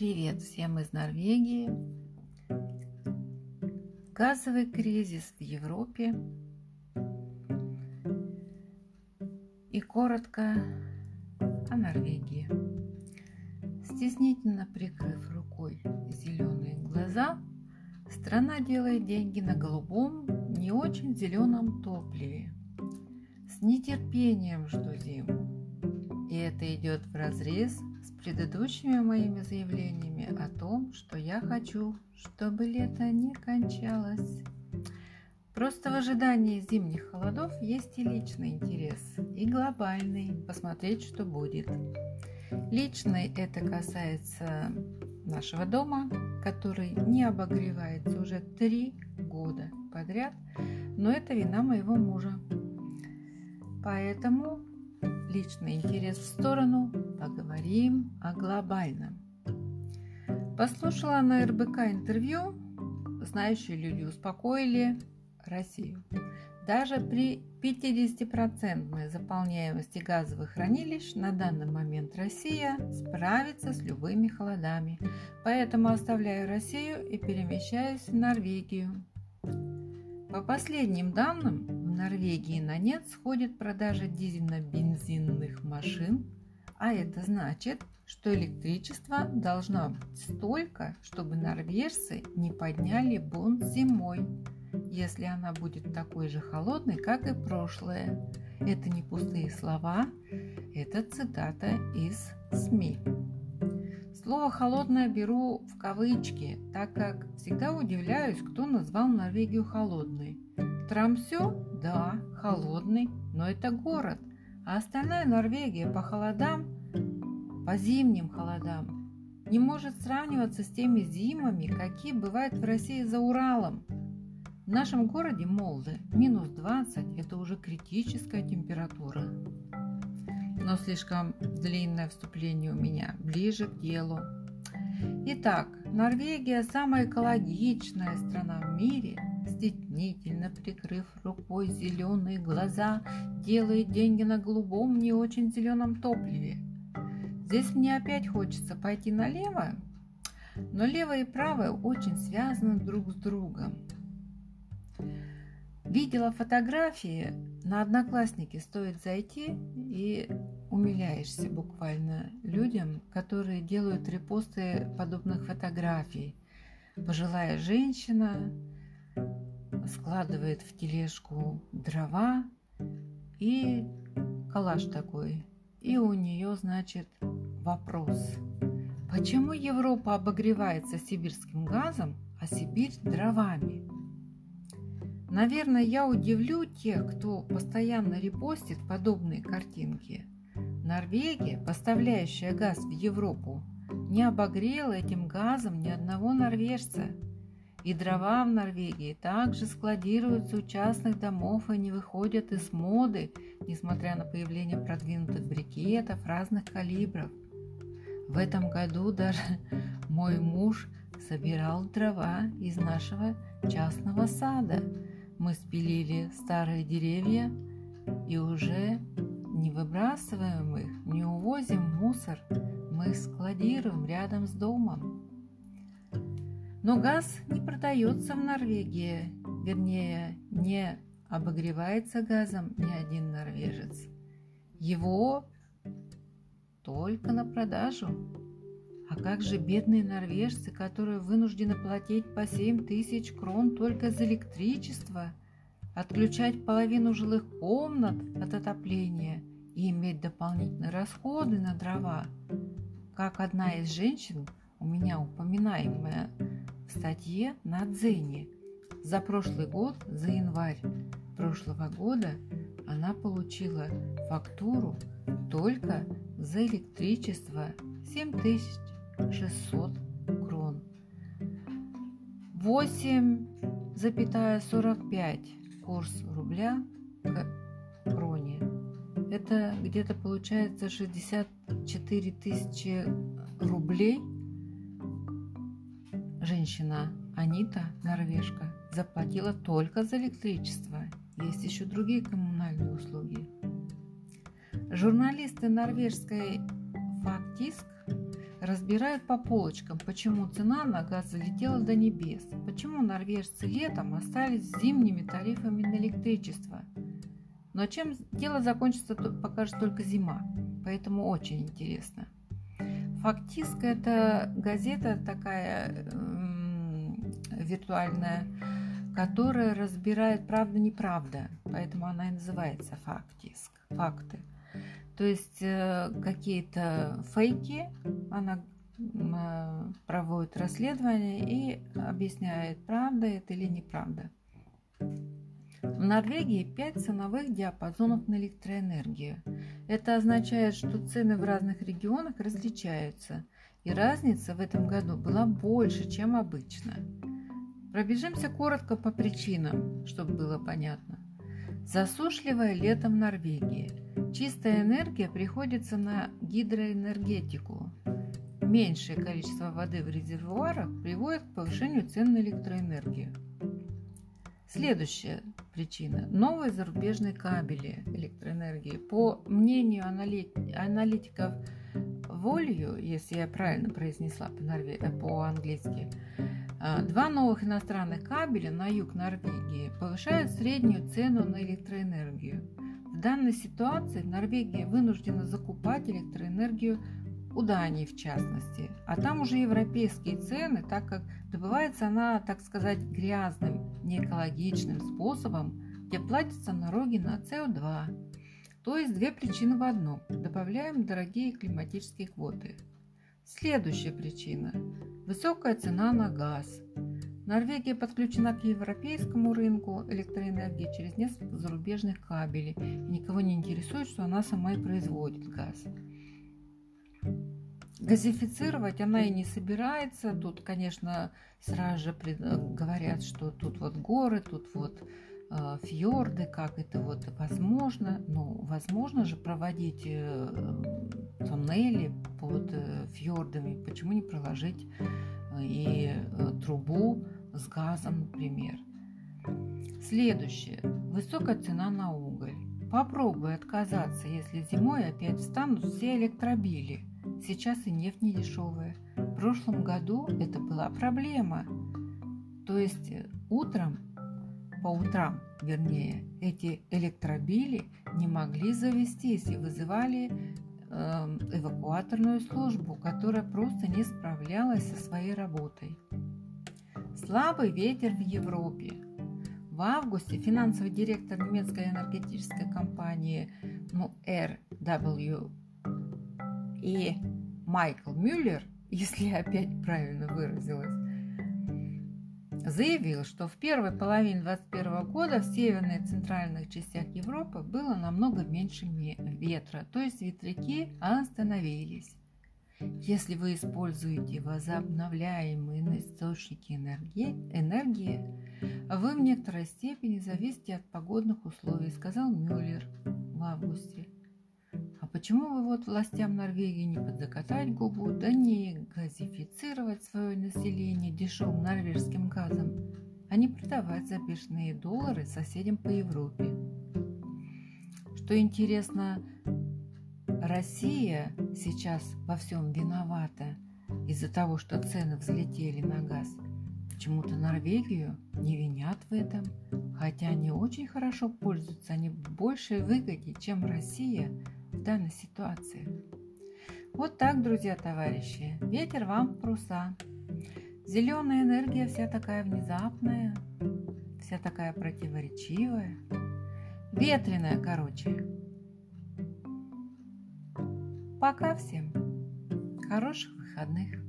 Привет всем из Норвегии. Газовый кризис в Европе. И коротко о Норвегии. Стеснительно прикрыв рукой зеленые глаза, страна делает деньги на голубом, не очень зеленом топливе. С нетерпением жду зиму. И это идет в разрез предыдущими моими заявлениями о том, что я хочу, чтобы лето не кончалось. Просто в ожидании зимних холодов есть и личный интерес, и глобальный, посмотреть, что будет. Личный это касается нашего дома, который не обогревается уже три года подряд, но это вина моего мужа. Поэтому личный интерес в сторону, поговорим о глобальном. Послушала на РБК интервью, знающие люди успокоили Россию. Даже при 50% заполняемости газовых хранилищ на данный момент Россия справится с любыми холодами. Поэтому оставляю Россию и перемещаюсь в Норвегию. По последним данным, Норвегии на нет сходит продажа дизельно-бензинных машин, а это значит, что электричество должно быть столько, чтобы норвежцы не подняли бунт зимой, если она будет такой же холодной, как и прошлое. Это не пустые слова, это цитата из СМИ. Слово «холодное» беру в кавычки, так как всегда удивляюсь, кто назвал Норвегию холодной. Трамсё? Да, холодный, но это город. А остальная Норвегия по холодам, по зимним холодам, не может сравниваться с теми зимами, какие бывают в России за Уралом. В нашем городе Молде минус 20 – это уже критическая температура но слишком длинное вступление у меня, ближе к делу. Итак, Норвегия – самая экологичная страна в мире, стеснительно прикрыв рукой зеленые глаза, делает деньги на голубом, не очень зеленом топливе. Здесь мне опять хочется пойти налево, но левое и правое очень связаны друг с другом. Видела фотографии, на Одноклассники стоит зайти и умиляешься буквально людям, которые делают репосты подобных фотографий. Пожилая женщина складывает в тележку дрова и калаш такой. И у нее, значит, вопрос. Почему Европа обогревается сибирским газом, а Сибирь дровами? Наверное, я удивлю тех, кто постоянно репостит подобные картинки. Норвегия, поставляющая газ в Европу, не обогрела этим газом ни одного норвежца. И дрова в Норвегии также складируются у частных домов и не выходят из моды, несмотря на появление продвинутых брикетов разных калибров. В этом году даже мой муж собирал дрова из нашего частного сада – мы спилили старые деревья и уже не выбрасываем их, не увозим мусор, мы складируем рядом с домом. Но газ не продается в Норвегии, вернее, не обогревается газом ни один норвежец. Его только на продажу. А как же бедные норвежцы, которые вынуждены платить по 7 тысяч крон только за электричество, отключать половину жилых комнат от отопления и иметь дополнительные расходы на дрова? Как одна из женщин, у меня упоминаемая в статье на Дзене, за прошлый год, за январь прошлого года она получила фактуру только за электричество 7 тысяч 600 крон. 8,45 курс рубля к кроне. Это где-то получается 64 тысячи рублей. Женщина Анита, норвежка, заплатила только за электричество. Есть еще другие коммунальные услуги. Журналисты норвежской Фактиск разбирают по полочкам, почему цена на газ залетела до небес, почему норвежцы летом остались с зимними тарифами на электричество. Но чем дело закончится, покажет только зима, поэтому очень интересно. Фактически это газета такая виртуальная, которая разбирает правда-неправда, поэтому она и называется фактиск, факты. То есть э, какие-то фейки, она э, проводит расследование и объясняет, правда это или неправда. В Норвегии 5 ценовых диапазонов на электроэнергию. Это означает, что цены в разных регионах различаются, и разница в этом году была больше, чем обычно. Пробежимся коротко по причинам, чтобы было понятно. Засушливое лето в Норвегии. Чистая энергия приходится на гидроэнергетику. Меньшее количество воды в резервуарах приводит к повышению цен на электроэнергию. Следующая причина – новые зарубежные кабели электроэнергии. По мнению аналитиков Волью, если я правильно произнесла по-английски, а, два новых иностранных кабеля на юг Норвегии повышают среднюю цену на электроэнергию. В данной ситуации Норвегия вынуждена закупать электроэнергию у Дании в частности, а там уже европейские цены, так как добывается она, так сказать, грязным, неэкологичным способом, где платятся налоги на СО2. То есть две причины в одном. Добавляем дорогие климатические квоты. Следующая причина – высокая цена на газ. Норвегия подключена к европейскому рынку электроэнергии через несколько зарубежных кабелей. И никого не интересует, что она сама и производит газ. Газифицировать она и не собирается. Тут, конечно, сразу же говорят, что тут вот горы, тут вот фьорды, как это вот возможно. Ну, возможно же проводить э, туннели под э, фьордами. Почему не проложить и трубу с газом, например? Следующее. Высокая цена на уголь. Попробуй отказаться, если зимой опять встанут все электробили. Сейчас и нефть не дешевая. В прошлом году это была проблема. То есть утром по утрам, вернее, эти электробили не могли завестись и вызывали э, эвакуаторную службу, которая просто не справлялась со своей работой. Слабый ветер в Европе. В августе финансовый директор немецкой энергетической компании ну, RWE Майкл Мюллер, если я опять правильно выразилась, заявил, что в первой половине 2021 года в северной и центральных частях Европы было намного меньше ветра, то есть ветряки остановились. Если вы используете возобновляемые источники энергии, энергии, вы в некоторой степени зависите от погодных условий, сказал Мюллер в августе. Почему вы вот властям Норвегии не подзакатать губу, да не газифицировать свое население дешевым норвежским газом, а не продавать за доллары соседям по Европе? Что интересно, Россия сейчас во всем виновата из-за того, что цены взлетели на газ. Почему-то Норвегию не винят в этом, хотя они очень хорошо пользуются, они в большей выгоде, чем Россия – в данной ситуации. Вот так, друзья, товарищи, ветер вам пруса. Зеленая энергия вся такая внезапная, вся такая противоречивая, ветреная, короче. Пока всем. Хороших выходных.